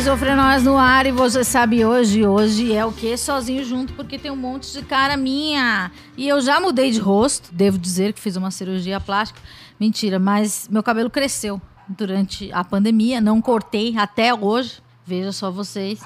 Esquizofrenóis no ar e você sabe hoje, hoje é o que? Sozinho junto, porque tem um monte de cara minha. E eu já mudei de rosto, devo dizer que fiz uma cirurgia plástica. Mentira, mas meu cabelo cresceu durante a pandemia, não cortei até hoje. Veja só vocês.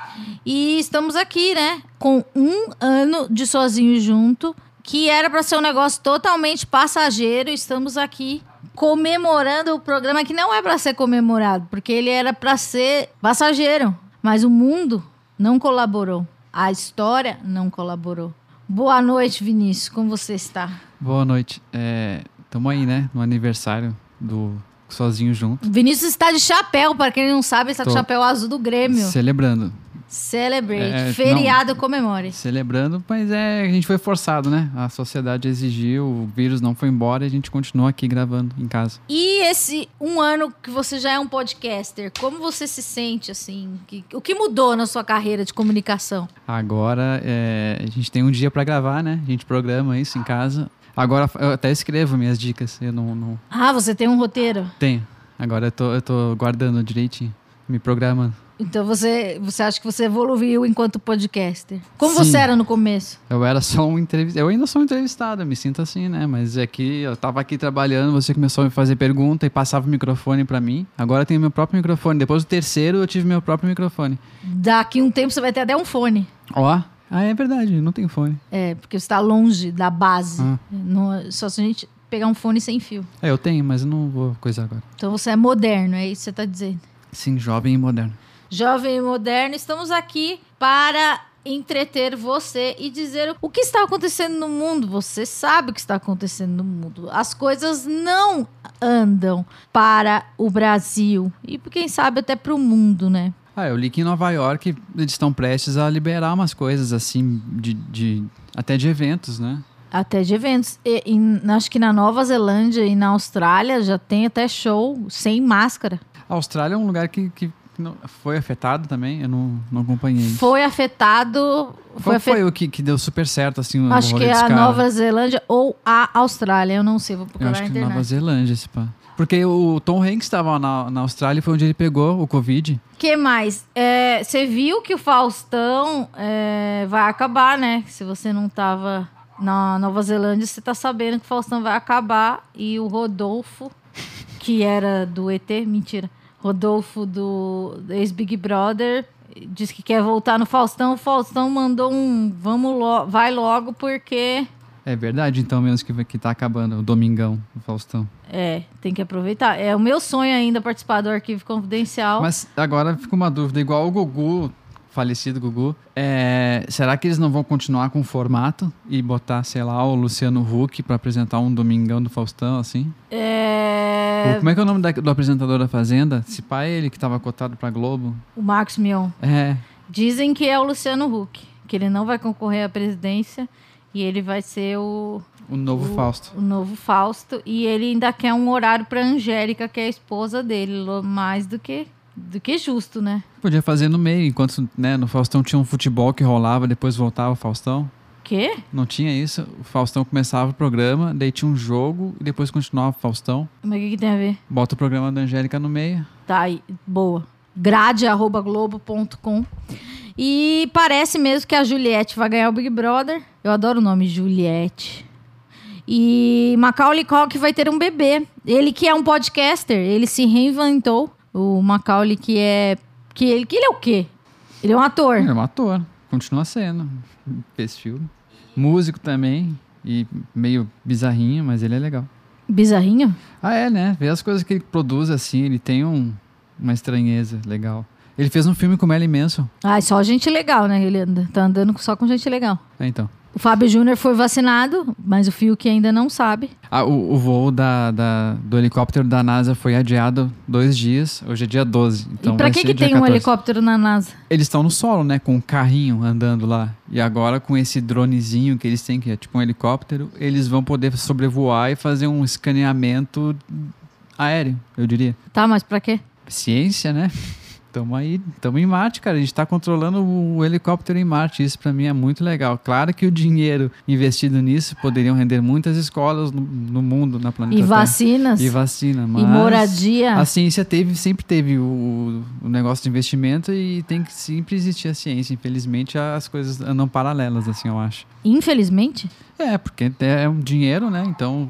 E estamos aqui, né? Com um ano de sozinho junto, que era para ser um negócio totalmente passageiro. Estamos aqui comemorando o programa que não é para ser comemorado, porque ele era para ser passageiro, mas o mundo não colaborou. A história não colaborou. Boa noite, Vinícius. Como você está? Boa noite. Estamos aí, né? No aniversário do Sozinho Junto. Vinícius está de chapéu, para quem não sabe, está Tô. o chapéu azul do Grêmio. Celebrando. Celebrate. É, Feriado comemore. Celebrando, mas é, a gente foi forçado, né? A sociedade exigiu, o vírus não foi embora e a gente continua aqui gravando em casa. E esse um ano que você já é um podcaster, como você se sente, assim? Que- o que mudou na sua carreira de comunicação? Agora é, a gente tem um dia pra gravar, né? A gente programa isso em casa. Agora eu até escrevo minhas dicas, eu não, não Ah, você tem um roteiro? tenho. Agora eu tô, eu tô guardando direitinho, me programando. Então você, você acha que você evoluiu enquanto podcaster? Como Sim. você era no começo? Eu era só um entrevistado. Eu ainda sou um entrevistado, me sinto assim, né? Mas é que eu tava aqui trabalhando, você começou a me fazer pergunta e passava o microfone pra mim. Agora eu tenho meu próprio microfone. Depois do terceiro, eu tive meu próprio microfone. Daqui um tempo você vai ter até um fone. Ó. Ah, é verdade, não tem fone. É, porque você está longe da base. Ah. Não- só se a gente pegar um fone sem fio. É, eu tenho, mas eu não vou coisar agora. Então você é moderno, é isso que você está dizendo. Sim, jovem e moderno. Jovem e moderno, estamos aqui para entreter você e dizer o que está acontecendo no mundo. Você sabe o que está acontecendo no mundo. As coisas não andam para o Brasil e quem sabe até para o mundo, né? Ah, eu li que em Nova York eles estão prestes a liberar umas coisas assim, de, de- até de eventos, né? Até de eventos. E, em- acho que na Nova Zelândia e na Austrália já tem até show sem máscara. A Austrália é um lugar que, que não- foi afetado também, eu não, não acompanhei. Foi afetado. Foi Qual afetado. foi o que, que deu super certo, assim, o Acho que é a? Nova Zelândia ou a Austrália. Eu não sei, vou Eu procurar acho na que internet. Nova Zelândia, esse pá. Porque o Tom Hanks estava na, na Austrália e foi onde ele pegou o Covid. que mais? É, Você viu que o Faustão é, vai acabar, né? Se você não tava na Nova Zelândia, você tá sabendo que o Faustão vai acabar. E o Rodolfo, que era do ET, mentira. Rodolfo do ex-Big Brother, disse que quer voltar no Faustão. O Faustão mandou um vamos lo vai logo porque É verdade, então, mesmo que, que tá acabando o Domingão, o Faustão. é, tem que aproveitar. É o meu sonho ainda participar do arquivo confidencial. Mas agora fica uma dúvida, igual o Gugu, falecido Gugu, é, será que eles não vão continuar com o formato e botar, sei lá, o Luciano Huck pra apresentar um Domingão do Faustão, assim? É, Como é que é o nome da- do apresentador da Fazenda? Se pá é ele que tava cotado pra Globo. o Marcos Mion. É, Dizem que é o Luciano Huck, que ele não vai concorrer à presidência e ele vai ser o, o novo o- Fausto. o novo Fausto. E ele ainda quer um horário para Angélica, que é a esposa dele, mais do que, do que justo, né? Podia fazer no meio, enquanto né, no Faustão tinha um futebol que rolava, depois voltava o Faustão. Quê? Não tinha isso. O Faustão começava o programa, daí tinha um jogo e depois continuava o Faustão. Mas o que, que tem a ver? Bota o programa da Angélica no meio. Tá aí, boa. grade.globo.com E parece mesmo que a Juliette vai ganhar o Big Brother. Eu adoro o nome Juliette. E Macaulay Culkin vai ter um bebê. Ele que é um podcaster, ele se reinventou. O Macaulay que é... Que ele, que ele é o quê? Ele é um ator. É um ator, continua sendo. Fez filme. Músico também. E meio bizarrinho, mas ele é legal. Bizarrinho? Ah, é, né? Vê as coisas que ele produz assim, ele tem um, uma estranheza legal. Ele fez um filme com o Melly Manson. Ah, só gente legal, né? Ele anda, tá andando só com gente legal. É, então. O Fábio Júnior foi vacinado, mas o Fiuk ainda não sabe. Ah, o, o voo da, da- do helicóptero da NASA foi adiado dois dias. Hoje é dia 12. Então e pra que, que tem um 14. helicóptero na NASA? Eles estão no solo, né? Com um carrinho andando lá. E agora, com esse dronezinho que eles têm, que é tipo um helicóptero, eles vão poder sobrevoar e fazer um escaneamento aéreo, eu diria. Tá, mas pra quê? Ciência, né? Tamo aí, tamo em Marte, cara. A gente tá controlando o helicóptero em Marte. Isso pra mim é muito legal. Claro que o dinheiro investido nisso poderiam render muitas escolas no, no mundo, na planeta E Terra. vacinas? E vacina, mas E moradia? A ciência teve, sempre teve o, o negócio de investimento e tem que sempre existir a ciência. Infelizmente, as coisas andam paralelas, assim, eu acho. Infelizmente? É, porque é um dinheiro, né? Então,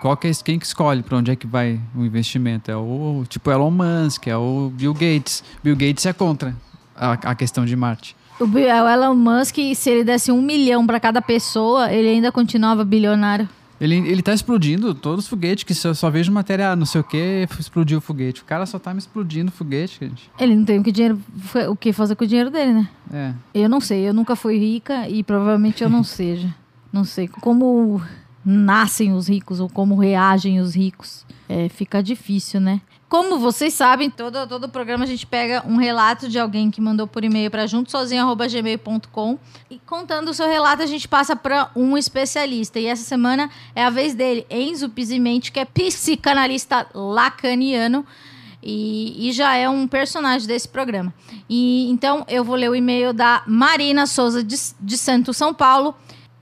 qual que é, quem que escolhe para onde é que vai o investimento? É o tipo Elon Musk, é o Bill Gates. Bill Gates é contra a, a questão de Marte. O, Bi- o Elon Musk, se ele desse um milhão pra cada pessoa, ele ainda continuava bilionário. Ele, ele tá explodindo todos os foguetes, que eu só vejo matéria, ah, não sei o que, explodiu o foguete. O cara só tá me explodindo o foguete, gente. Ele não tem o que, dinheiro, o que fazer com o dinheiro dele, né? É. Eu não sei, eu nunca fui rica e provavelmente eu não seja. Não sei como nascem os ricos ou como reagem os ricos. É, fica difícil, né? Como vocês sabem, todo, todo programa a gente pega um relato de alguém que mandou por e-mail para juntosozinho.gmail.com e contando o seu relato a gente passa para um especialista. E essa semana é a vez dele, Enzo Pizzimente, que é psicanalista lacaniano e, e já é um personagem desse programa. E então eu vou ler o e-mail da Marina Souza de, de Santo São Paulo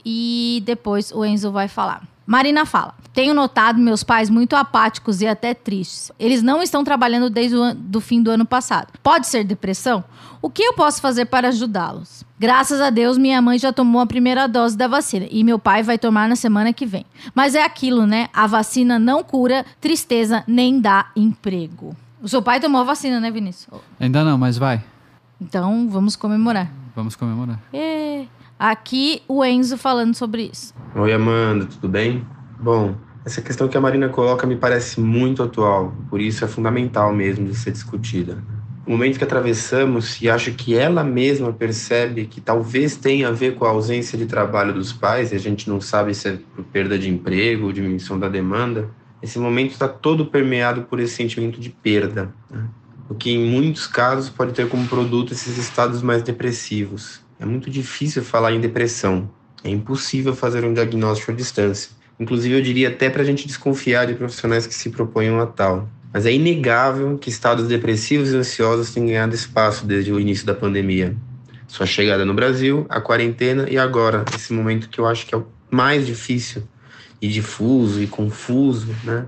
e depois o Enzo vai falar. Marina fala: Tenho notado meus pais muito apáticos e até tristes. Eles não estão trabalhando desde o do fim do ano passado. Pode ser depressão? O que eu posso fazer para ajudá-los? Graças a Deus, minha mãe já tomou a primeira dose da vacina e meu pai vai tomar na semana que vem. Mas é aquilo, né? A vacina não cura tristeza nem dá emprego. O seu pai tomou a vacina, né, Vinícius? Ainda não, mas vai. Então vamos comemorar. Vamos comemorar. Ê, Aqui o Enzo falando sobre isso. Oi, Amanda, tudo bem? Bom, essa questão que a Marina coloca me parece muito atual, por isso é fundamental mesmo de ser discutida. O momento que atravessamos e acho que ela mesma percebe que talvez tenha a ver com a ausência de trabalho dos pais, e a gente não sabe se é por perda de emprego ou diminuição da demanda, esse momento está todo permeado por esse sentimento de perda, né? o que em muitos casos pode ter como produto esses estados mais depressivos. É muito difícil falar em depressão, é impossível fazer um diagnóstico à distância. Inclusive, eu diria até para a gente desconfiar de profissionais que se proponham a tal. Mas é inegável que estados depressivos e ansiosos têm ganhado espaço desde o início da pandemia. Sua chegada no Brasil, a quarentena e agora, esse momento que eu acho que é o mais difícil e difuso e confuso, né?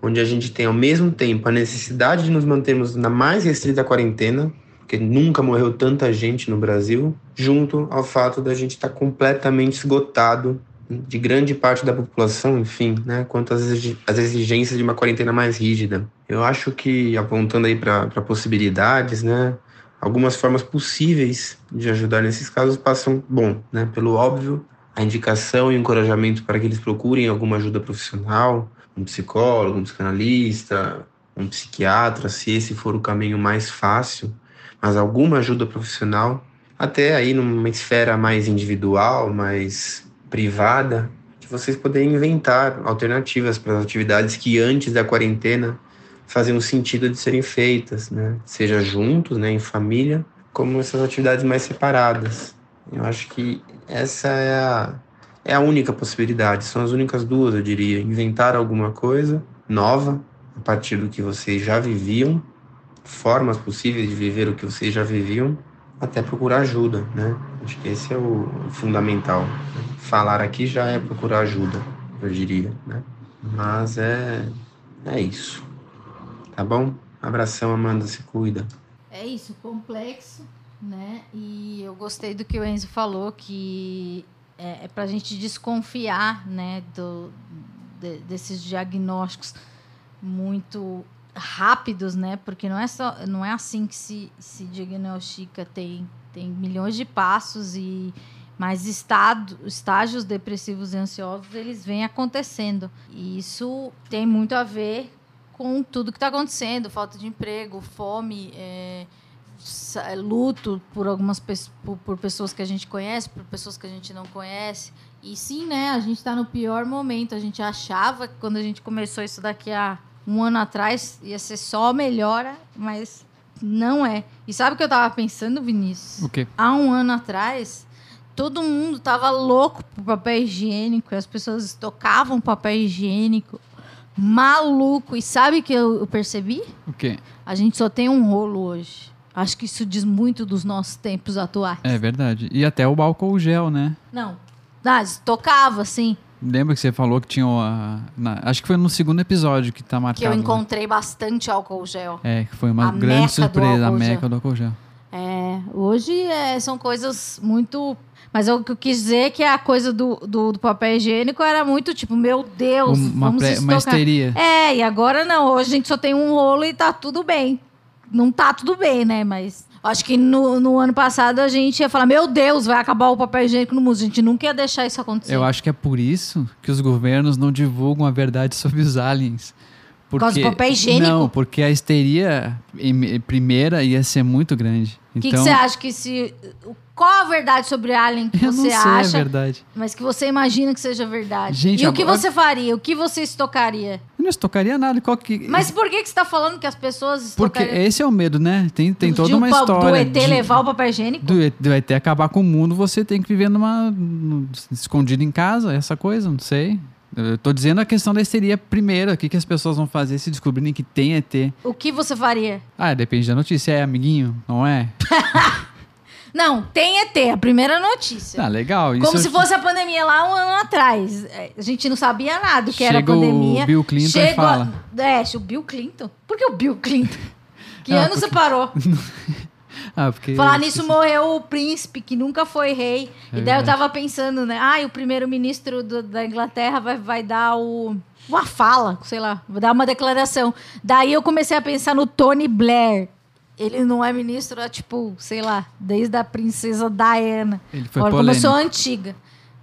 Onde a gente tem ao mesmo tempo a necessidade de nos mantermos na mais restrita quarentena, porque nunca morreu tanta gente no Brasil, junto ao fato da gente estar completamente esgotado de grande parte da população, enfim, né, quanto às exigências de uma quarentena mais rígida. Eu acho que, apontando aí para possibilidades, né, algumas formas possíveis de ajudar nesses casos passam, bom, né, pelo óbvio, a indicação e o encorajamento para que eles procurem alguma ajuda profissional, um psicólogo, um psicanalista, um psiquiatra, se esse for o caminho mais fácil, mas alguma ajuda profissional, até aí numa esfera mais individual, mais privada, de vocês poderem inventar alternativas para as atividades que antes da quarentena faziam sentido de serem feitas, né? Seja juntos, né, em família, como essas atividades mais separadas. Eu acho que essa é a, é a única possibilidade, são as únicas duas, eu diria. Inventar alguma coisa nova a partir do que vocês já viviam, formas possíveis de viver o que vocês já viviam, até procurar ajuda, né? Acho que esse é o fundamental. né? Falar aqui já é procurar ajuda, eu diria, né? Mas é, é isso. Tá bom? Abração, Amanda, se cuida. É isso, complexo, né? E eu gostei do que o Enzo falou, que é, é para a gente desconfiar, né, do, de- desses diagnósticos muito rápidos, né? Porque não é só, não é assim que se, se diagnostica, tem, tem milhões de passos e mas estado, estágios depressivos e ansiosos eles vêm acontecendo. E isso tem muito a ver com tudo que está acontecendo, falta de emprego, fome, é, sa- luto por algumas por, por pessoas que a gente conhece, por pessoas que a gente não conhece. E sim, né? A gente tá no pior momento. A gente achava quando a gente começou isso daqui a um ano atrás ia ser só melhora, mas não é. E sabe o que eu tava pensando, Vinícius? O quê? há um ano atrás, todo mundo tava louco por papel higiênico, e as pessoas estocavam papel higiênico, maluco. E sabe o que eu, percebi? O quê? A gente só tem um rolo hoje. Acho que isso diz muito dos nossos tempos atuais. É verdade. E até o álcool gel, né? Não. Ah, estocava, assim. Lembra que você falou que tinha a. na- acho que foi no segundo episódio que tá marcado. Que eu lá. encontrei bastante álcool gel. É, que foi uma A grande surpresa, a meca do álcool gel. É, hoje é, são coisas muito. Mas o que eu quis dizer é que a coisa do, do, do papel higiênico era muito tipo, meu Deus, uma, vamos pré- uma histeria. É, e agora não. Hoje a gente só tem um rolo e tá tudo bem. Não tá tudo bem, né? Mas acho que no, no ano passado a gente ia falar: Meu Deus, vai acabar o papel higiênico no mundo. A gente nunca ia deixar isso acontecer. Eu acho que é por isso que os governos não divulgam a verdade sobre os aliens. Por causa do Porque- papel higiênico? Não, porque a histeria primeira ia ser muito grande. O que, então, que você acha que se. Qual a verdade sobre Alien que eu você não sei acha, a verdade. mas que você imagina que seja verdade? Gente, e o que agora- você faria? O que você estocaria? Eu não estocaria nada. Qual que... Mas por que, que você tá falando que as pessoas Porque estocariam? esse é o medo, né? Tem, tem toda um uma história. Do ET de- levar o papel higiênico? do, do ET acabar com o mundo, você tem que viver numa. escondido em casa, essa coisa, não sei. Eu tô dizendo a questão da histeria primeiro. O que, que as pessoas vão fazer se descobrirem que tem ET? O que você faria? Ah, depende da notícia. É amiguinho? Não é? Não, tem ET, a primeira notícia. Ah, legal. Isso Como se fosse a pandemia lá um ano atrás. É, A gente não sabia nada do que era a Chega o pandemia. Bill Clinton Chega- fala. É, o Bill Clinton. Por que o Bill Clinton? Que Ah, ano você parou? Ah, porque. Falar nisso, morreu o príncipe, que nunca foi rei. É e daí eu tava pensando, né? Ah, o primeiro-ministro da Inglaterra vai, vai dar o. Uma fala, sei lá, vai dar uma declaração. Daí eu comecei a pensar no Tony Blair. Ele não é ministro há, tipo, sei lá, desde a princesa Diana. Ele foi Olha, como eu polêmico. sou antiga.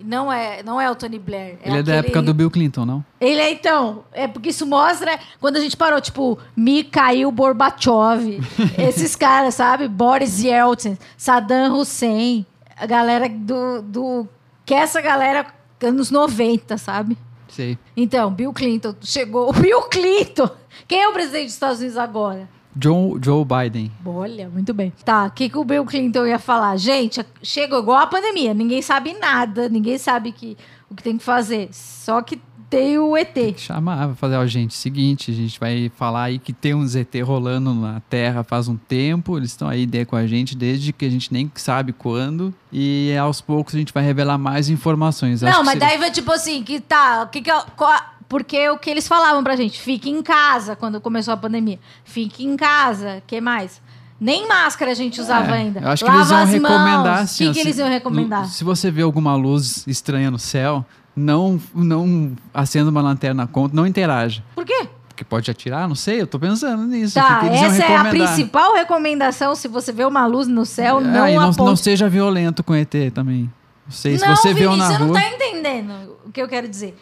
Não é, não é o Tony Blair. Ele é da época do Bill Clinton, não? Ele é, então, é porque isso mostra quando a gente parou, tipo, Mikhail Gorbachev, esses caras, sabe? Boris Yeltsin, Saddam Hussein, a galera do, do. Que é essa galera anos 90, sabe? Sei. Então, Bill Clinton chegou. O Bill Clinton! Quem é o presidente dos Estados Unidos agora? Joe, Joe Biden. Olha, muito bem. Tá, o que, que o Bill Clinton ia falar? Gente, chegou igual a pandemia. Ninguém sabe nada, ninguém sabe que, o que tem que fazer. Só que tem o ET. Chamar, vai fazer, ó, gente, seguinte, a gente vai falar aí que tem um ZT rolando na Terra faz um tempo, eles estão aí com a gente desde que a gente nem sabe quando, e aos poucos a gente vai revelar mais informações. Acho Não, que mas seria- daí vai tipo assim, que tá, o que que eu- qual- porque o que eles falavam pra gente, fique em casa quando começou a pandemia. Fique em casa, que mais? Nem máscara a gente usava É, ainda. Eu acho que Lava eles iam recomendar mãos. assim. O que, que se- eles iam recomendar? Se você vê alguma luz estranha no céu, não, não acenda uma lanterna contra, não interaja. Por quê? Porque pode atirar, não sei, eu tô pensando nisso. Tá, que que essa é a principal recomendação. Se você vê uma luz no céu, não Ah, e não, aponte. não seja violento com ET também. Não sei, se Não, você vê um Vinícius, na você rua... não tá entendendo o que eu quero dizer.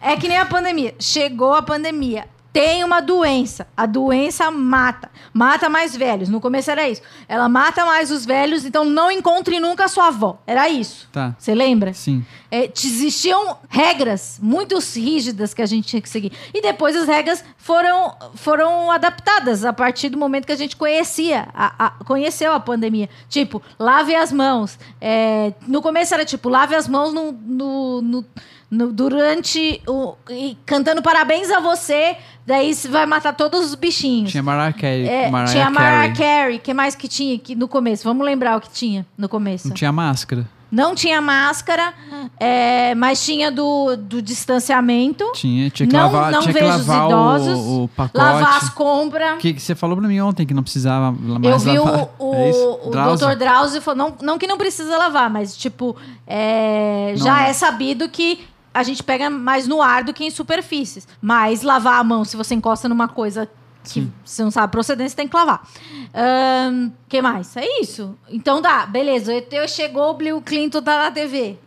É que nem a pandemia. Chegou a pandemia. Tem uma doença. A doença mata. Mata mais velhos. No começo era isso. Ela mata mais os velhos, então não encontre nunca a sua avó. Era isso. Tá, Você lembra? sim. É, existiam regras muito rígidas que a gente tinha que seguir. E depois as regras foram, foram adaptadas a partir do momento que a gente conhecia, a, a- conheceu a pandemia. Tipo, lave as mãos. É, no começo era tipo, lave as mãos no, no- no- no- durante o. e cantando parabéns a você, daí você vai matar todos os bichinhos. Tinha Mariah Carey. É, Mariah tinha Mariah Carey. O que mais que tinha aqui no começo? Vamos lembrar o que tinha no começo. Não tinha máscara. Não tinha máscara, é, mas tinha do, do distanciamento. Tinha, tinha que não lavar, não tinha que vejo os lavar idosos. o, o pacote. lavar as compras. Que, que você falou pra mim ontem que não precisava mais Eu vi o, lavar. o, é o Drauzio? Dr. Drauzio falou, não, não que não precisa lavar, mas tipo, é, já é sabido que a gente pega mais no ar do que em superfícies. Mas lavar a mão, se você encosta numa coisa que Sim. você não sabe a procedência, tem que lavar. O que mais? É isso. Então dá, beleza. ET chegou, o Bill Clinton tá na TV.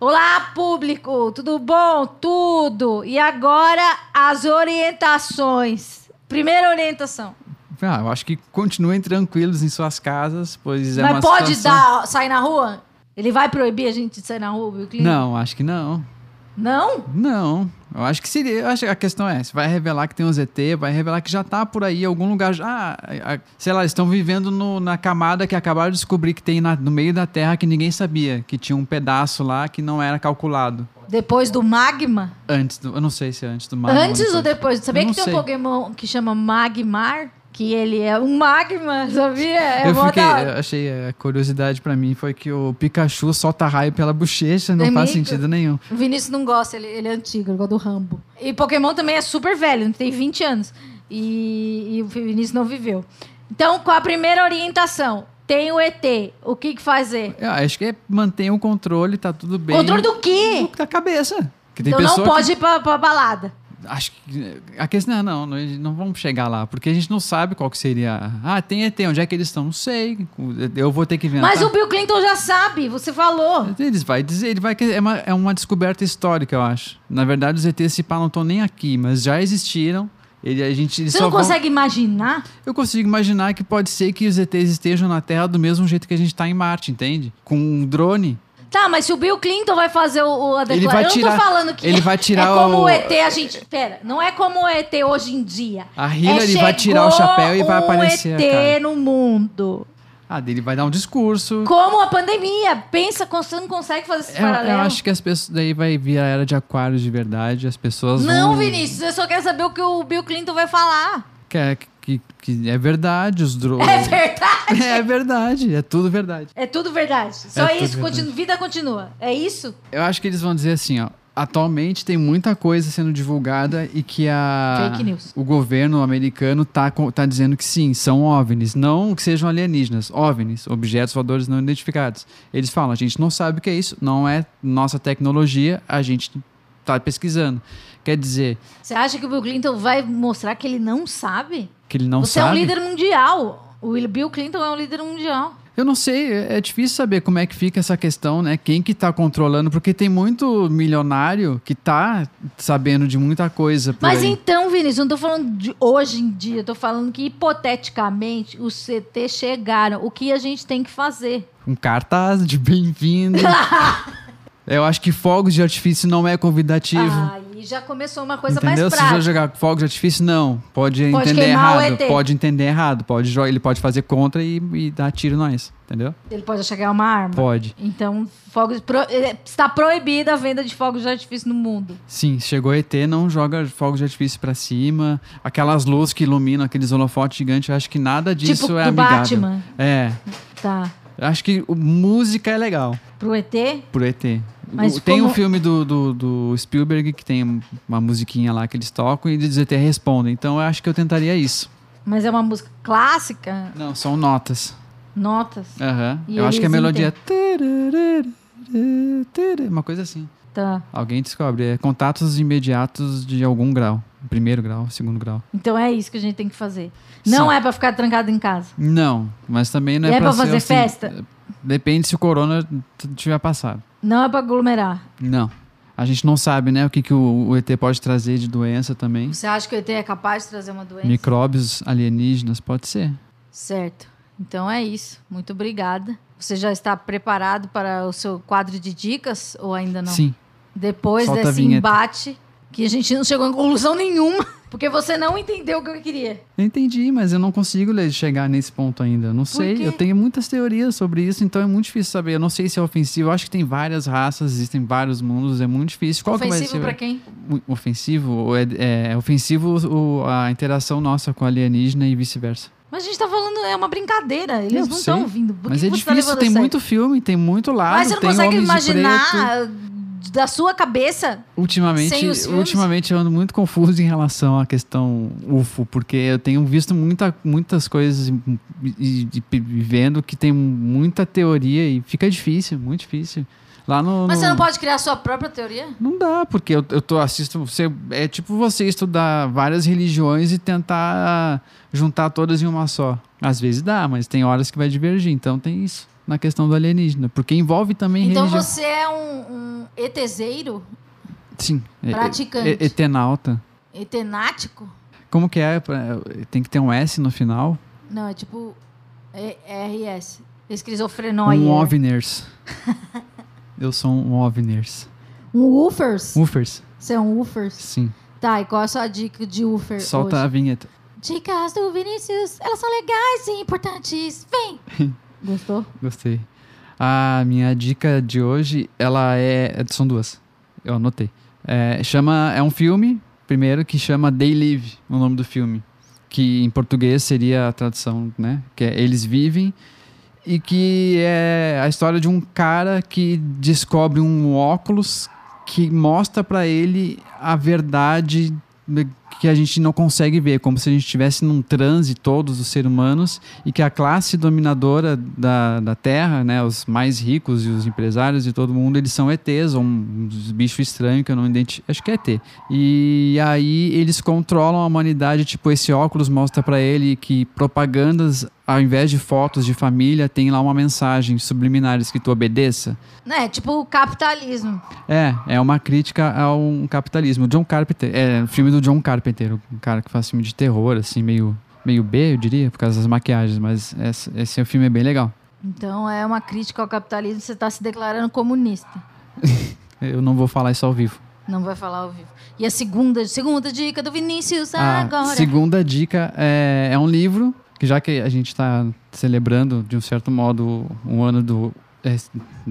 Olá, público! Tudo bom? Tudo! E agora as orientações. Primeira orientação. Ah, eu acho que continuem tranquilos em suas casas, pois é Mas uma pode situação... dar, sair na rua? Ele vai proibir a gente de sair na rua, Bill Clinton? Não, acho que não. Não? Não. Eu acho que seria. Eu acho que a questão é: se vai revelar que tem um ZT, vai revelar que já tá por aí algum lugar. Já, ah, sei lá, estão vivendo no- na camada que acabaram de descobrir que tem na- no meio da Terra que ninguém sabia, que tinha um pedaço lá que não era calculado. Depois do magma? Antes do. Eu não sei se é antes do magma. Antes ou depois? Sabia que não tem um sei. Pokémon que chama Magmar? Que ele é um magma, sabia? É eu fiquei, eu achei a curiosidade pra mim foi que o Pikachu solta raio pela bochecha, não É faz sentido nenhum. O Vinícius não gosta, ele, ele é antigo, ele gosta do Rambo. E Pokémon também é super velho, tem 20 anos. E, e o Vinícius não viveu. Então, com a primeira orientação, tem o ET, o que, que fazer? Eu acho que é manter o controle, tá tudo bem. Controle do quê? Da cabeça. Que tem Então não pessoa que- pode ir pra, pra balada. Acho que a questão não, não, não vamos chegar lá, porque a gente não sabe qual que seria. Ah, tem ET, onde é que eles estão? Não sei. Eu vou ter que inventar. Mas o Bill Clinton já sabe, você falou. Eles vai dizer, ele vai é uma, é uma descoberta histórica, eu acho. Na verdade, os ETs se pá não estão nem aqui, mas já existiram. Ele, a gente, Você não vão- consegue imaginar? Eu consigo imaginar que pode ser que os ETs estejam na Terra do mesmo jeito que a gente está em Marte, entende? Com um drone. Tá, mas se o Bill Clinton vai fazer o, o a Ele vai Eu não tirar- tô falando que ele vai tirar é como o- o ET a gente. Pera, não é como o ET hoje em dia. A Hillary é vai tirar o chapéu e vai um aparecer a ET cara. no mundo. Ah, dele vai dar um discurso. Como a pandemia. Pensa, você não consegue fazer esse Eu, eu paralelo. acho que as pessoas daí vai vir a era de aquários de verdade, as pessoas Não, vão Vinícius, eu só quero saber o que o Bill Clinton vai falar. que é, que, que é verdade, os drones. É verdade. É verdade, é tudo verdade. É tudo verdade. Só É isso, verdade. vida continua. É isso? Eu acho que eles vão dizer assim, ó. Atualmente tem muita coisa sendo divulgada e que a o governo americano tá, tá dizendo que sim, são OVNIs, não que sejam alienígenas, OVNIs, objetos voadores não identificados. Eles falam, a gente não sabe o que é isso, não é nossa tecnologia, a gente tá pesquisando. Quer dizer, Você acha que o Bill Clinton vai mostrar que ele não sabe? Que ele não Você é sabe. um líder mundial. O Bill Clinton é um líder mundial. Eu não sei, é é difícil saber como é que fica essa questão, né? Quem que tá controlando, porque tem muito milionário que tá sabendo de muita coisa Mas aí. então, Vinícius, eu não tô falando de hoje em dia, eu tô falando que hipoteticamente os CT chegaram. O que a gente tem que fazer? Um cartaz de bem-vindo. Eu acho que fogos de artifício não é convidativo. Aí já começou uma coisa Entendeu? mais Se já prática. jogar fogos de artifício, não. Pode, Pode entender errado. Pode entender errado. Pode, ele pode fazer contra e, e dar tiro nós. Entendeu? Ele pode achar que é uma arma. Pode. Então, fogos pro- eh, está proibida a venda de fogos de artifício no mundo. Sim, chegou ET, não joga fogos de artifício pra cima. Aquelas luzes que iluminam aqueles holofotes gigantes, eu acho que nada disso tipo é do amigável. Batman. É. Tá. Eu acho que música é legal Pro ET? pro ET. Mas tem como- um filme do, do, do Spielberg que tem uma musiquinha lá que eles tocam e eles ET respondem. Então eu acho que eu tentaria isso. Mas é uma música clássica? Não, são notas. Notas? Aham. E Eu acho que a melodia é. Uma coisa assim. Tá. Alguém descobre. É contatos imediatos de algum grau. Primeiro grau, segundo grau. Então é isso que a gente tem que fazer. Não Sim. é pra ficar trancado em casa. Não, mas também não é, é ser fazer assim- festa? Depende se o corona tiver passado. Não é pra aglomerar. Não. A gente não sabe, né, o que, que o, o ET pode trazer de doença também. Você acha que o ET é capaz de trazer uma doença? Micróbios alienígenas, pode ser. Certo. Então é isso. Muito obrigada. Você já está preparado para o seu quadro de dicas ou ainda não? Sim. Depois Solta desse embate, que a gente não chegou em conclusão nenhuma, porque você não entendeu o que eu queria. Eu entendi, mas eu não consigo chegar nesse ponto ainda. Eu Não sei. Eu tenho muitas teorias sobre isso, então é muito difícil saber. Eu não sei se é ofensivo. Eu acho que tem várias raças, existem vários mundos, é muito difícil. Qual que vai Ofensivo ser? pra quem? Ofensivo? Ou é, é ofensivo a interação nossa com a alienígena e vice-versa. Mas a gente tá falando, é uma brincadeira. Eles Eu não estão ouvindo. Por Mas é tá difícil, a tem muito filme, tem muito lado, Mas você não tem consegue imaginar da sua cabeça? Ultimamente, ultimamente eu ando muito confuso em relação à questão UFO, porque eu tenho visto muita, muitas coisas e, e- e- vendo que tem muita teoria e fica difícil, muito difícil. Lá no, Mas no- você não pode criar sua própria teoria? Não dá, porque eu, eu tô assisto. Você, é tipo você estudar várias religiões e tentar juntar todas em uma só. Às vezes dá, mas tem horas que vai divergir. Então tem isso na questão do alienígena. Porque envolve também Então religião. você é um, um ETzeiro? Sim. é- Praticante. é- etenauta. Etenático? Como que é? Tem que ter um S no final? Não, é tipo é- RS. Esquizofrenóia. Um Oveners. Eu sou um Oveners. Um woofers? Woofers, Você é um woofers? sim. Tá, e qual é a sua dica de woofer Solta hoje? a vinheta. Dicas do Vinícius, elas são legais e importantes. Vem! Gostou? Gostei. A minha dica de hoje, ela é. São duas. Eu anotei. É, chama, é um filme, primeiro, que chama They Live, o nome do filme. Que em português seria a tradução, né? Que é Eles Vivem. E que é a história de um cara que descobre um óculos que mostra pra ele a verdade que a gente não consegue ver, como se a gente estivesse num transe, todos os seres humanos, e que a classe dominadora da, da Terra, né, os mais ricos e os empresários e todo mundo, eles são ETs, ou um, uns bichos estranhos que eu não identifico, acho que é ET. E aí eles controlam a humanidade, tipo, esse óculos mostra pra ele que propagandas, ao invés de fotos de família, tem lá uma mensagem subliminares que tu obedeça. É, tipo o capitalismo. É, é uma crítica ao capitalismo. John Carpenter, é um filme do John Carpenter, um cara que faz filme de terror, assim, meio, meio B, eu diria, por causa das maquiagens, mas esse, esse filme é bem legal. Então é uma crítica ao capitalismo, você tá se declarando comunista. Eu não vou falar isso ao vivo. Não vai falar ao vivo. E a segunda, segunda dica do Vinícius A agora. segunda dica é, é um livro, que já que a gente está celebrando, de um certo modo, um ano do é,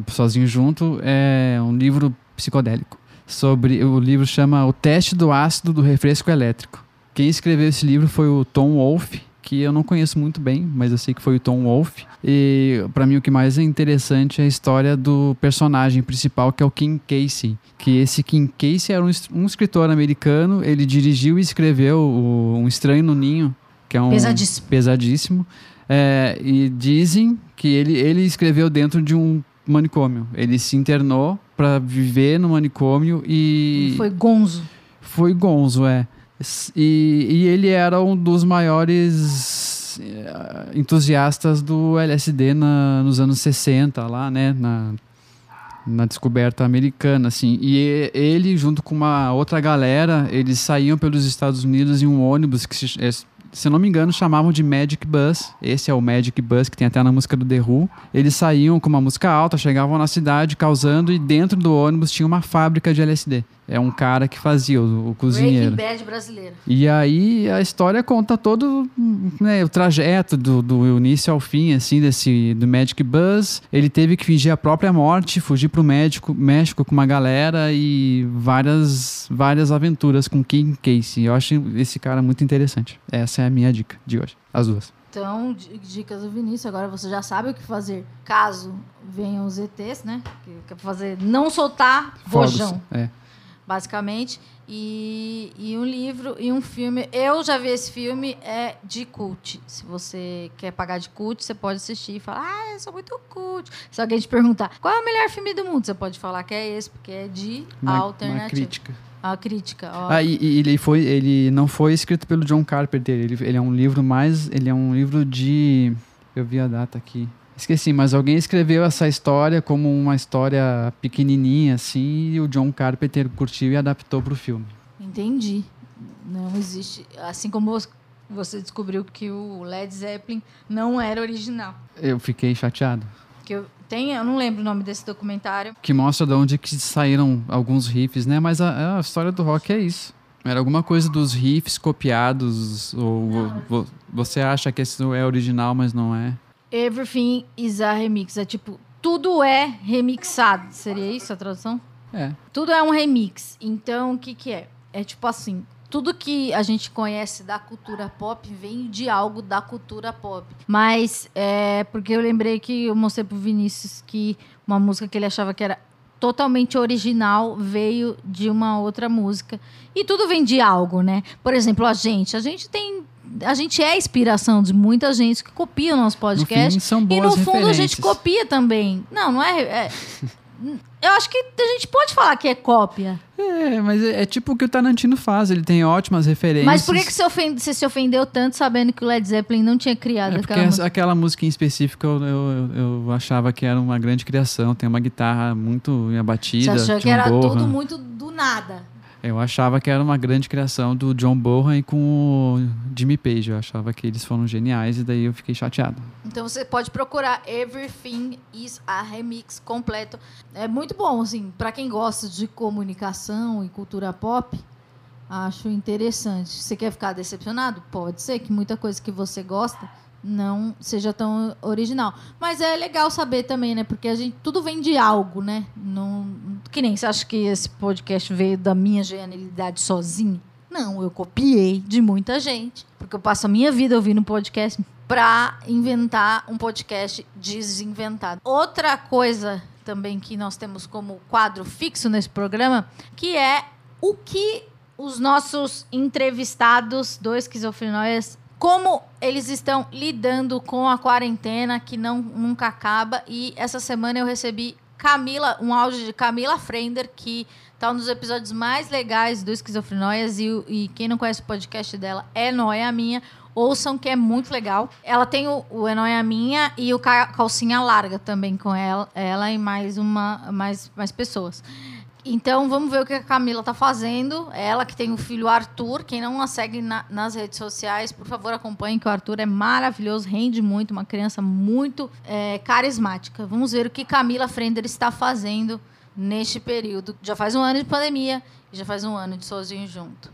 Sozinho Junto, é um livro psicodélico. Sobre, o livro chama O Teste do Ácido do Refresco Elétrico. Quem escreveu esse livro foi o Tom Wolfe, que eu não conheço muito bem, mas eu sei que foi o Tom Wolfe. E para mim o que mais é interessante é a história do personagem principal, que é o Kim Casey. Que esse Kim Casey era um, um escritor americano, ele dirigiu e escreveu o Um Estranho no Ninho, que é um Pesadíssimo. pesadíssimo. É, e dizem que ele, ele escreveu dentro de um manicômio. Ele se internou para viver no manicômio e Foi gonzo. foi gonzo, é. E, e ele era um dos maiores eh, entusiastas do LSD na- nos anos 60, lá, né? Na, na descoberta americana, assim. E ele, junto com uma outra galera, eles saíam pelos Estados Unidos em um ônibus que, se, se eu não me engano, chamavam de Magic Bus. Esse é o Magic Bus que tem até na música do The Who. Eles saíam com uma música alta, chegavam na cidade causando, e dentro do ônibus tinha uma fábrica de LSD. É um cara que fazia, o, o cozinheiro. Breaking Bad brasileiro. E aí a história conta todo né, o trajeto do, do início ao fim, assim, desse do Magic Bus. Ele teve que fingir a própria morte, fugir pro México, México com uma galera e várias, várias aventuras com Kim Casey. Eu acho esse cara muito interessante. Essa é a minha dica de hoje. As duas. Então, di- dicas do Vinícius. Agora você já sabe o que fazer caso venham os ETs, né? Que, é fazer não soltar Fogos. rojão, É. basicamente. E, e um livro e um filme. Eu já vi esse filme, é de cult. Se você quer pagar de cult, você pode assistir e falar, ah, eu sou muito cult. Se alguém te perguntar qual é o melhor filme do mundo, você pode falar que é esse, porque é de Uma, uma alternativa. crítica. A crítica. ó. Ah, e, e ele foi, ele não foi escrito pelo John Carpenter. Ele, ele é um livro mais, ele é um livro de, eu vi a data aqui. Esqueci, mas alguém escreveu essa história como uma história pequenininha assim, e o John Carpenter curtiu e adaptou pro filme. Entendi. Não existe. Assim como você descobriu que o Led Zeppelin não era original. Eu fiquei chateado. Que eu, tem, eu não lembro o nome desse documentário. Que mostra de onde que saíram alguns riffs, né? Mas a, a história do rock é isso. Era alguma coisa dos riffs copiados, ou vo- vo- você acha que esse é original, mas não é. Everything is a remix. É tipo, tudo é remixado. Seria isso a tradução? É. Tudo é um remix. Então, o que que é? É tipo assim, tudo que a gente conhece da cultura pop vem de algo da cultura pop. Mas é porque eu lembrei que eu mostrei pro Vinícius que uma música que ele achava que era totalmente original veio de uma outra música. E tudo vem de algo, né? Por exemplo, a gente, a gente tem a gente é a inspiração de muita gente que copia o nosso No podcast. fim, são E boas no fundo a gente copia também. Não, não é. é- eu acho que a gente pode falar que é cópia. É, mas é, é tipo o que o Tarantino faz, ele tem ótimas referências. Mas por que, que você, ofende- você se ofendeu tanto sabendo que o Led Zeppelin não tinha criado É aquela essa- música? aquela música em específico eu, eu, eu- achava que era uma grande criação. Tem uma guitarra muito Você abatida, achou que era borra. tudo muito do nada. Eu achava que era uma grande criação do John Bohan com o Jimmy Page. Eu achava que eles foram geniais e daí eu fiquei chateado. Então você pode procurar Everything is a Remix completo. É muito bom, assim, para quem gosta de comunicação e cultura pop. Acho interessante. Você quer ficar decepcionado? Pode ser que muita coisa que você gosta não seja tão original. Mas é legal saber também, né? Porque a gente tudo vem de algo, né? Não, que nem você acha que esse podcast veio da minha genialidade sozinho? Não, eu copiei de muita gente, porque eu passo a minha vida ouvindo podcast para inventar um podcast desinventado. Outra coisa também que nós temos como quadro fixo nesse programa, que é o que os nossos entrevistados do Esquizofrenóias como eles estão lidando com a quarentena que não nunca acaba. E essa semana eu recebi Camila, um áudio de Camila Frender, que está um dos episódios mais legais do Esquizofrenóias. E, e quem não conhece o podcast dela é Noia Minha. Ouçam que é muito legal. Ela tem o, o É Noia Minha e o Calcinha Larga também com ela, ela e mais uma mais, mais pessoas. Então vamos ver o que a Camila está fazendo. Ela que tem o filho Arthur. Quem não a segue na, nas redes sociais, por favor, acompanhe, que o Arthur é maravilhoso, rende muito, uma criança muito é, carismática. Vamos ver o que Camila Frender está fazendo neste período. Já faz um ano de pandemia e já faz um ano de sozinho junto.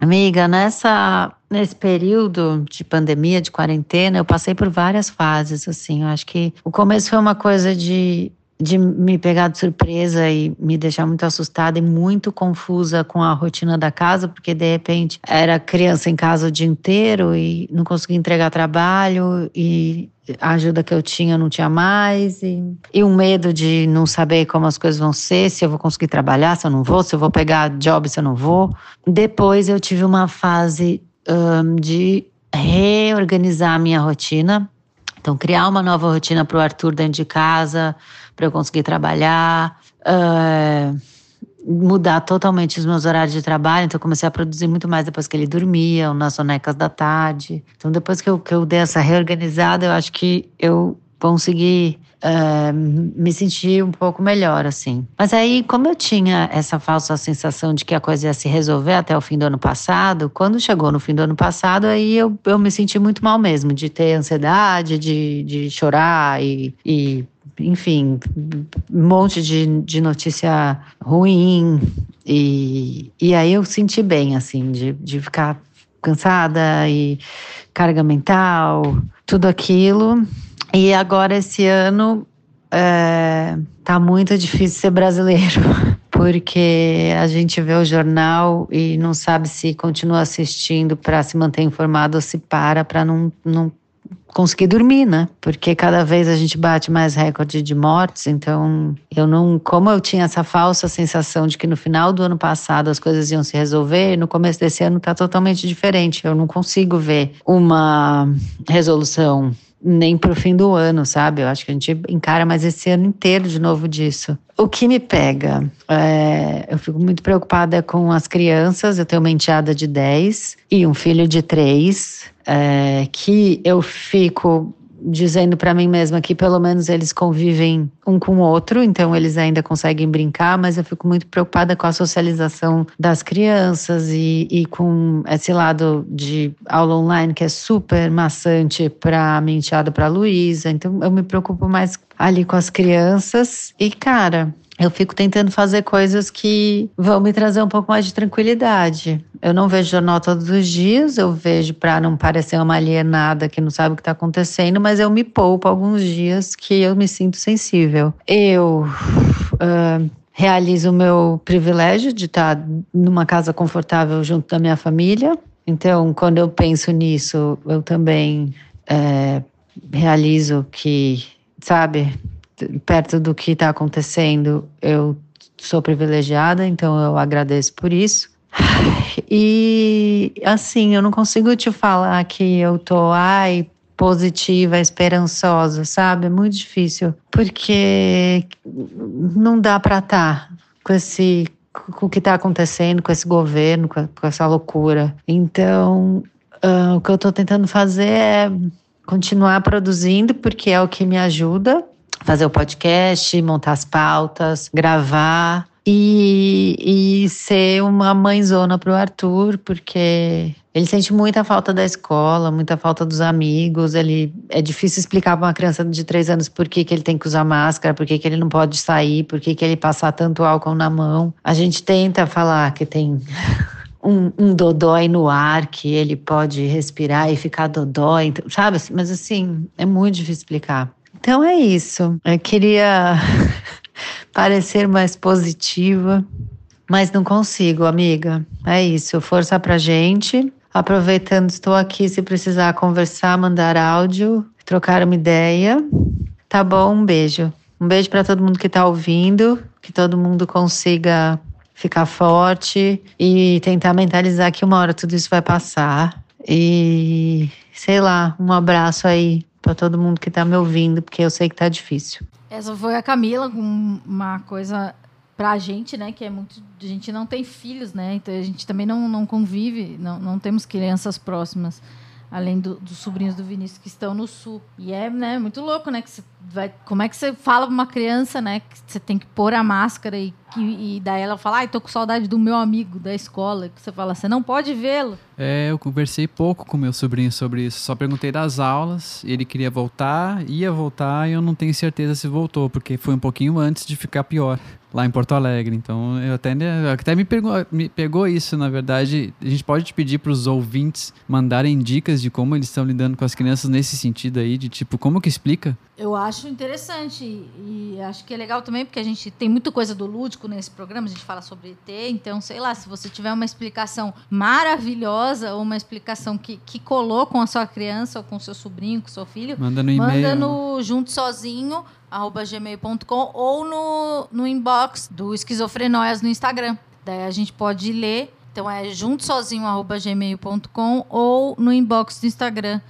Amiga, nessa nesse período de pandemia, de quarentena, eu passei por várias fases assim. Eu acho que o começo foi uma coisa de de me pegar de surpresa e me deixar muito assustada e muito confusa com a rotina da casa, porque de repente era criança em casa o dia inteiro e não conseguia entregar trabalho e a ajuda que eu tinha não tinha mais e, e um medo de não saber como as coisas vão ser, se eu vou conseguir trabalhar, se eu não vou, se eu vou pegar job, se eu não vou. Depois eu tive uma fase um, de reorganizar a minha rotina, então criar uma nova rotina para o Arthur dentro de casa, para eu conseguir trabalhar. Uh, mudar totalmente os meus horários de trabalho, então eu comecei a produzir muito mais depois que ele dormia, ou nas sonecas da tarde. Então depois que eu, que eu dei essa reorganizada, eu acho que eu consegui me sentir um pouco melhor, assim. Mas aí, como eu tinha essa falsa sensação de que a coisa ia se resolver até o fim do ano passado, quando chegou no fim do ano passado, aí eu, eu me senti muito mal mesmo, de ter ansiedade, de, de chorar e, e enfim, um monte de, de notícia ruim. E, e aí eu senti bem, assim, de, de ficar cansada e carga mental, tudo aquilo. E agora esse ano é, tá muito difícil ser brasileiro, porque a gente vê o jornal e não sabe se continua assistindo para se manter informado ou se para para não, não conseguir dormir, né? Porque cada vez a gente bate mais recorde de mortes, então eu não, como eu tinha essa falsa sensação de que no final do ano passado as coisas iam se resolver, no começo desse ano tá totalmente diferente. Eu não consigo ver uma resolução nem pro fim do ano, sabe? Eu acho que a gente encara mais esse ano inteiro de novo disso. O que me pega? É, eu fico muito preocupada com as crianças. Eu tenho uma enteada de 10 e um filho de 3 é, que eu fico dizendo para mim mesma que pelo menos eles convivem um com o outro, então eles ainda conseguem brincar, mas eu fico muito preocupada com a socialização das crianças e, e com esse lado de aula online que é super maçante para mim, para Luísa. Então eu me preocupo mais ali com as crianças e cara, eu fico tentando fazer coisas que vão me trazer um pouco mais de tranquilidade. Eu não vejo jornal todos os dias, eu vejo para não parecer uma alienada que não sabe o que está acontecendo, mas eu me poupo alguns dias que eu me sinto sensível. Eu uh, realizo o meu privilégio de estar tá numa casa confortável junto da minha família. Então, quando eu penso nisso, eu também é, realizo que, sabe, perto do que está acontecendo, eu sou privilegiada, então eu agradeço por isso. E assim, eu não consigo te falar que eu tô, ai, positiva, esperançosa, sabe? É muito difícil, porque não dá para estar tá com esse com o que está acontecendo com esse governo, com, essa loucura. Então, uh, o que eu estou tentando fazer é continuar produzindo, porque é o que me ajuda fazer o podcast, montar as pautas, gravar, e, e ser uma mãezona pro Arthur, porque ele sente muita falta da escola, muita falta dos amigos. Ele é difícil explicar para uma criança de três anos por que, que ele tem que usar máscara, por que, que ele não pode sair, por que, que ele passar tanto álcool na mão. A gente tenta falar que tem um, um dodói no ar, que ele pode respirar e ficar dodói, então, sabe? Mas assim, é muito difícil explicar. Então é isso. Eu queria parecer mais positiva, mas não consigo, amiga. É isso. Força pra gente. Aproveitando, estou aqui se precisar conversar, mandar áudio, trocar uma ideia. Tá bom? Um beijo. Um beijo para todo mundo que tá ouvindo, que todo mundo consiga ficar forte e tentar mentalizar que uma hora tudo isso vai passar. E sei lá, um abraço aí para todo mundo que tá me ouvindo, porque eu sei que tá difícil. Essa foi a Camila com uma coisa pra gente, né, que é muito a gente não tem filhos, né? Então a gente também não, não convive, não, não temos crianças próximas além do, dos sobrinhos do Vinícius que estão no sul. E é né, muito louco, né? Que você vai, como é que você fala para uma criança, né? Que você tem que pôr a máscara e, e, e daí ela fala, ai, tô com saudade do meu amigo da escola. Que você fala, você não pode vê-lo. É, eu conversei pouco com meu sobrinho sobre isso. Só perguntei das aulas, ele queria voltar, ia voltar e eu não tenho certeza se voltou, porque foi um pouquinho antes de ficar pior lá em Porto Alegre. Então, eu até, até me, pegou, me pegou isso, na verdade. A gente pode pedir para os ouvintes mandarem dicas de como eles estão lidando com as crianças nesse sentido aí, de tipo, como que explica? Eu acho interessante e acho que é legal também, porque a gente tem muita coisa do lúdico nesse programa, a gente fala sobre ET, então, sei lá, se você tiver uma explicação maravilhosa ou uma explicação que, que colou com a sua criança ou com o seu sobrinho, com o seu filho, manda no e-mail. Manda no junto sozinho arroba gmail.com ou no, no inbox do Esquizofrenóias no Instagram. Daí a gente pode ler. Então é juntosozinho.gmail.com ou no inbox do Instagram.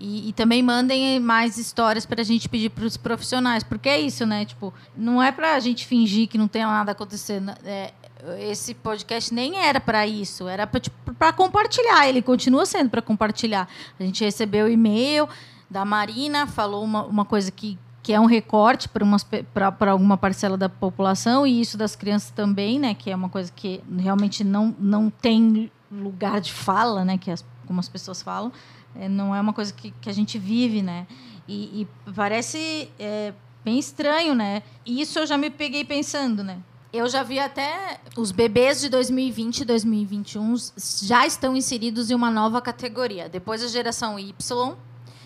E, e, também mandem mais histórias para a gente pedir para os profissionais. Porque é isso, né? Tipo, não é para a gente fingir que não tem nada acontecendo. É, esse podcast nem era para isso. Era para tipo, compartilhar. Ele continua sendo para compartilhar. A gente recebeu e-mail da Marina, falou uma, uma coisa que que é um recorte para alguma parcela da população, e isso das crianças também, né, que é uma coisa que realmente não, não tem lugar de fala, né, que as, como as pessoas falam, é, não é uma coisa que, que a gente vive, né, e, e parece é, bem estranho, né, e isso eu já me peguei pensando, né, eu já vi até os bebês de 2020 e 2021 já estão inseridos em uma nova categoria. Depois a geração Y,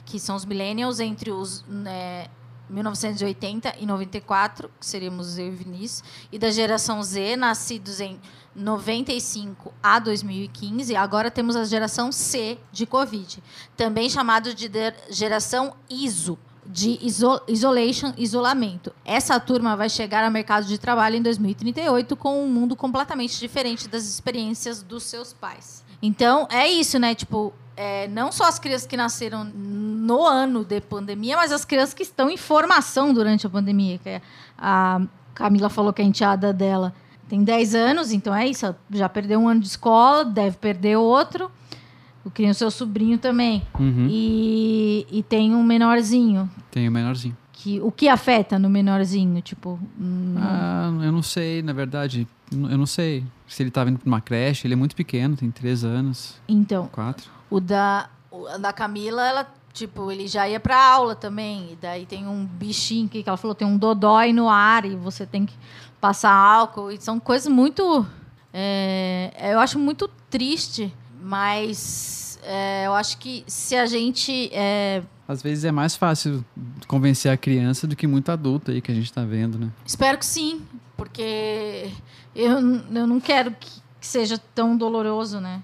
que são os millennials, entre os né, 1980 e 94, que seríamos eu e Vinícius, e da geração Z, nascidos em 95 a 2015. Agora temos a geração C de Covid, também chamado de geração ISO, de isolation, isolamento. Essa turma vai chegar ao mercado de trabalho em 2038 com um mundo completamente diferente das experiências dos seus pais. Então, é isso, né? Tipo, é, não só as crianças que nasceram no ano de pandemia, mas as crianças que estão em formação durante a pandemia. Que é a Camila falou que a enteada dela tem 10 anos, então é isso. Já perdeu um ano de escola, deve perder outro. Eu queria o seu sobrinho também. Uhum. E, e tem um menorzinho. Tem um menorzinho. Que, o que afeta no menorzinho? Tipo. Hum, ah, eu não sei, na verdade. Eu não sei. Se ele tá vindo para uma creche, ele é muito pequeno, tem 3 anos. Então. Quatro. O da, o da Camila, ela, tipo, ele já ia pra aula também. E daí tem um bichinho que, que ela falou, tem um dodói no ar e você tem que passar álcool. E são coisas muito. É, eu acho muito triste, mas é, eu acho que se a gente. É, às vezes é mais fácil convencer a criança do que muito adulto aí que a gente está vendo, né? Espero que sim, porque eu, eu não quero que, que seja tão doloroso, né?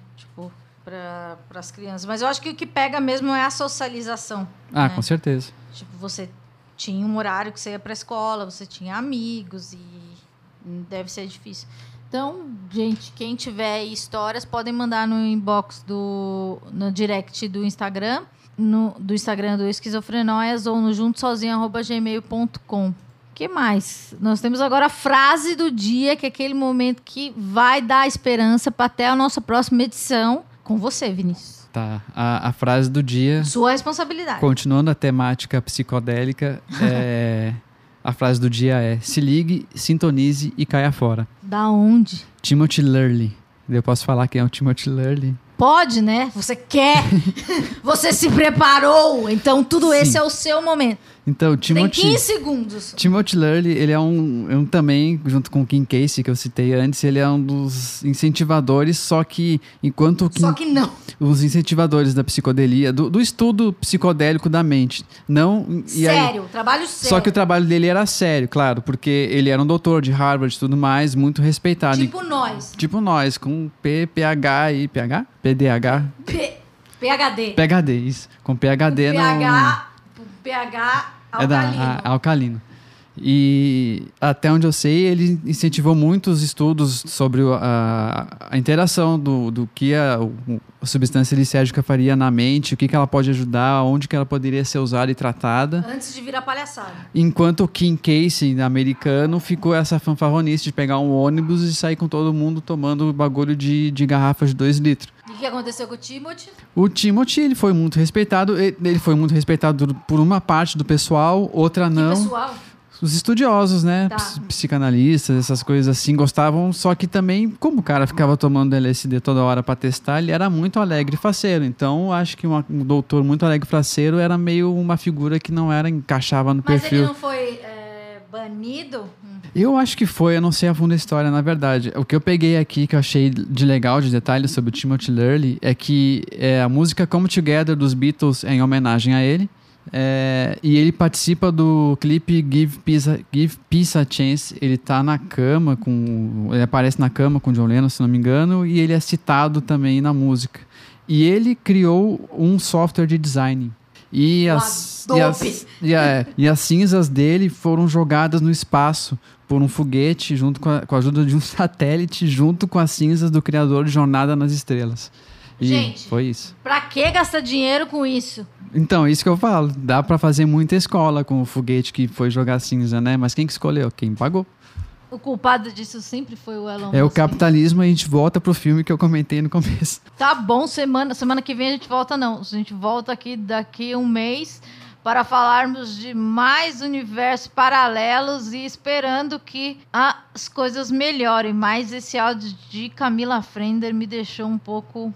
para as crianças. Mas eu acho que o que pega mesmo é a socialização. Ah, né? com certeza. Tipo, você tinha um horário que você ia para a escola, você tinha amigos e deve ser difícil. Então, gente, quem tiver histórias, podem mandar no inbox do no direct do Instagram, no, do Instagram do Esquizofrenóias ou no juntosozinho@gmail.com. que mais? Nós temos agora a frase do dia, que é aquele momento que vai dar esperança para até a nossa próxima edição com você, Vinícius. Tá. A, a frase do dia. Sua responsabilidade. Continuando a temática psicodélica, é, a frase do dia é: se ligue, sintonize e caia fora. Da onde? Timothy Lurley. Eu posso falar quem é o Timothy Lurley? Pode, né? Você quer. Você se preparou. Então, tudo Sim. esse é o seu momento. Então, Tem Timothy... 15 segundos. Timothy Lurley, ele é um, é um também, junto com o Kim Casey, que eu citei antes, ele é um dos incentivadores, só que enquanto Kim, Só que não. os incentivadores da psicodelia, do, do estudo psicodélico da mente, não... e aí- sério, trabalho sério. só que o trabalho dele era sério, claro, porque ele era um doutor de Harvard e tudo mais, muito respeitado. Tipo nós. Tipo nós, com P, PH e PH? PDH? P- PHD. PHD, isso. Com PHD no... pH, pH É da alcalino. a- alcalino. E até onde eu sei, ele incentivou muitos estudos sobre a, a interação do, do que a, a substância licérgica faria na mente, o que, que ela pode ajudar, onde que ela poderia ser usada e tratada. Antes de virar palhaçada. Enquanto o Kim Casey, americano, ficou essa fanfarronice de pegar um ônibus e sair com todo mundo tomando bagulho de, de garrafas de 2 litros. O que aconteceu com o Timothy? O Timothy, ele foi muito respeitado, ele foi muito respeitado por uma parte do pessoal, outra Que não. pessoal? Os estudiosos, né? Tá. ps- Psicanalistas, essas coisas assim, gostavam. Só que também, como o cara ficava tomando LSD toda hora pra testar, ele era muito alegre e faceiro. Então, acho que uma- um doutor muito alegre e faceiro era meio uma figura que não era, encaixava no Mas perfil. ele não foi é, banido? Eu acho que foi, eu não sei a fundo a história, na verdade. O que eu peguei aqui, que eu achei de legal, de detalhes sobre o Timothy Lurley, é que é, a música Come Together dos Beatles é em homenagem a ele. É, e ele participa do clipe Give Peace, a, Give Peace a Chance. Ele tá na cama com. Ele aparece na cama com John Lennon, se não me engano, e ele é citado também na música. E ele criou um software de design. E as, e, as, e, a- e as cinzas dele foram jogadas no espaço por um foguete, junto com a, com a ajuda de um satélite, junto com as cinzas do criador de Jornada nas Estrelas. E Gente. foi isso. Pra que gastar dinheiro com isso? Então, isso que eu falo. Dá pra fazer muita escola com o foguete que foi jogar cinza, né? Mas quem que escolheu? Quem pagou? O culpado disso sempre foi o Elon É o Musk. capitalismo e a gente volta pro filme que eu comentei no começo. Tá bom, semana, semana que vem a gente volta não. A gente volta aqui daqui um mês para falarmos de mais universos paralelos e esperando que as coisas melhorem. Mas esse áudio de Camila Frender me deixou um pouco...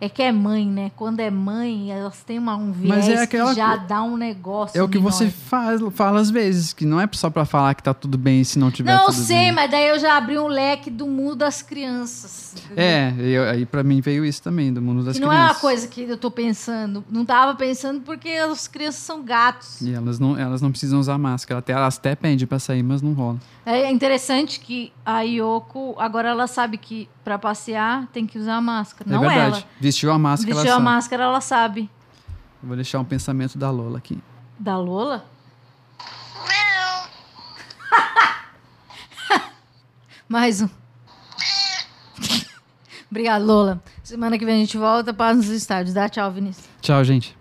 É que é mãe, né? Quando é mãe, elas têm uma, um viés Mas é aquela que já dá um negócio É o que em você faz, fala às vezes, que não é só pra falar que tá tudo bem se não tiver Não, tudo sei, bem. mas daí eu já abri um leque do mundo das crianças. entendeu? É, eu- aí pra mim veio isso também, do mundo das que não crianças. é uma coisa que eu tô pensando. Não tava pensando porque as crianças são gatos. E elas não, elas não precisam usar máscara. Até, elas até pedem pra sair, mas não rola. É interessante que a Yoko, agora ela sabe que pra passear tem que usar máscara. é não verdade. ela. Vestiu a máscara, Vestiu ela a sabe. máscara, ela sabe. Eu Vou deixar um pensamento da Lola aqui. Da Lola? Mais um. Obrigada, Lola. Semana que vem a gente volta para nos estádios. Dá tchau, Vinícius. Tchau, gente.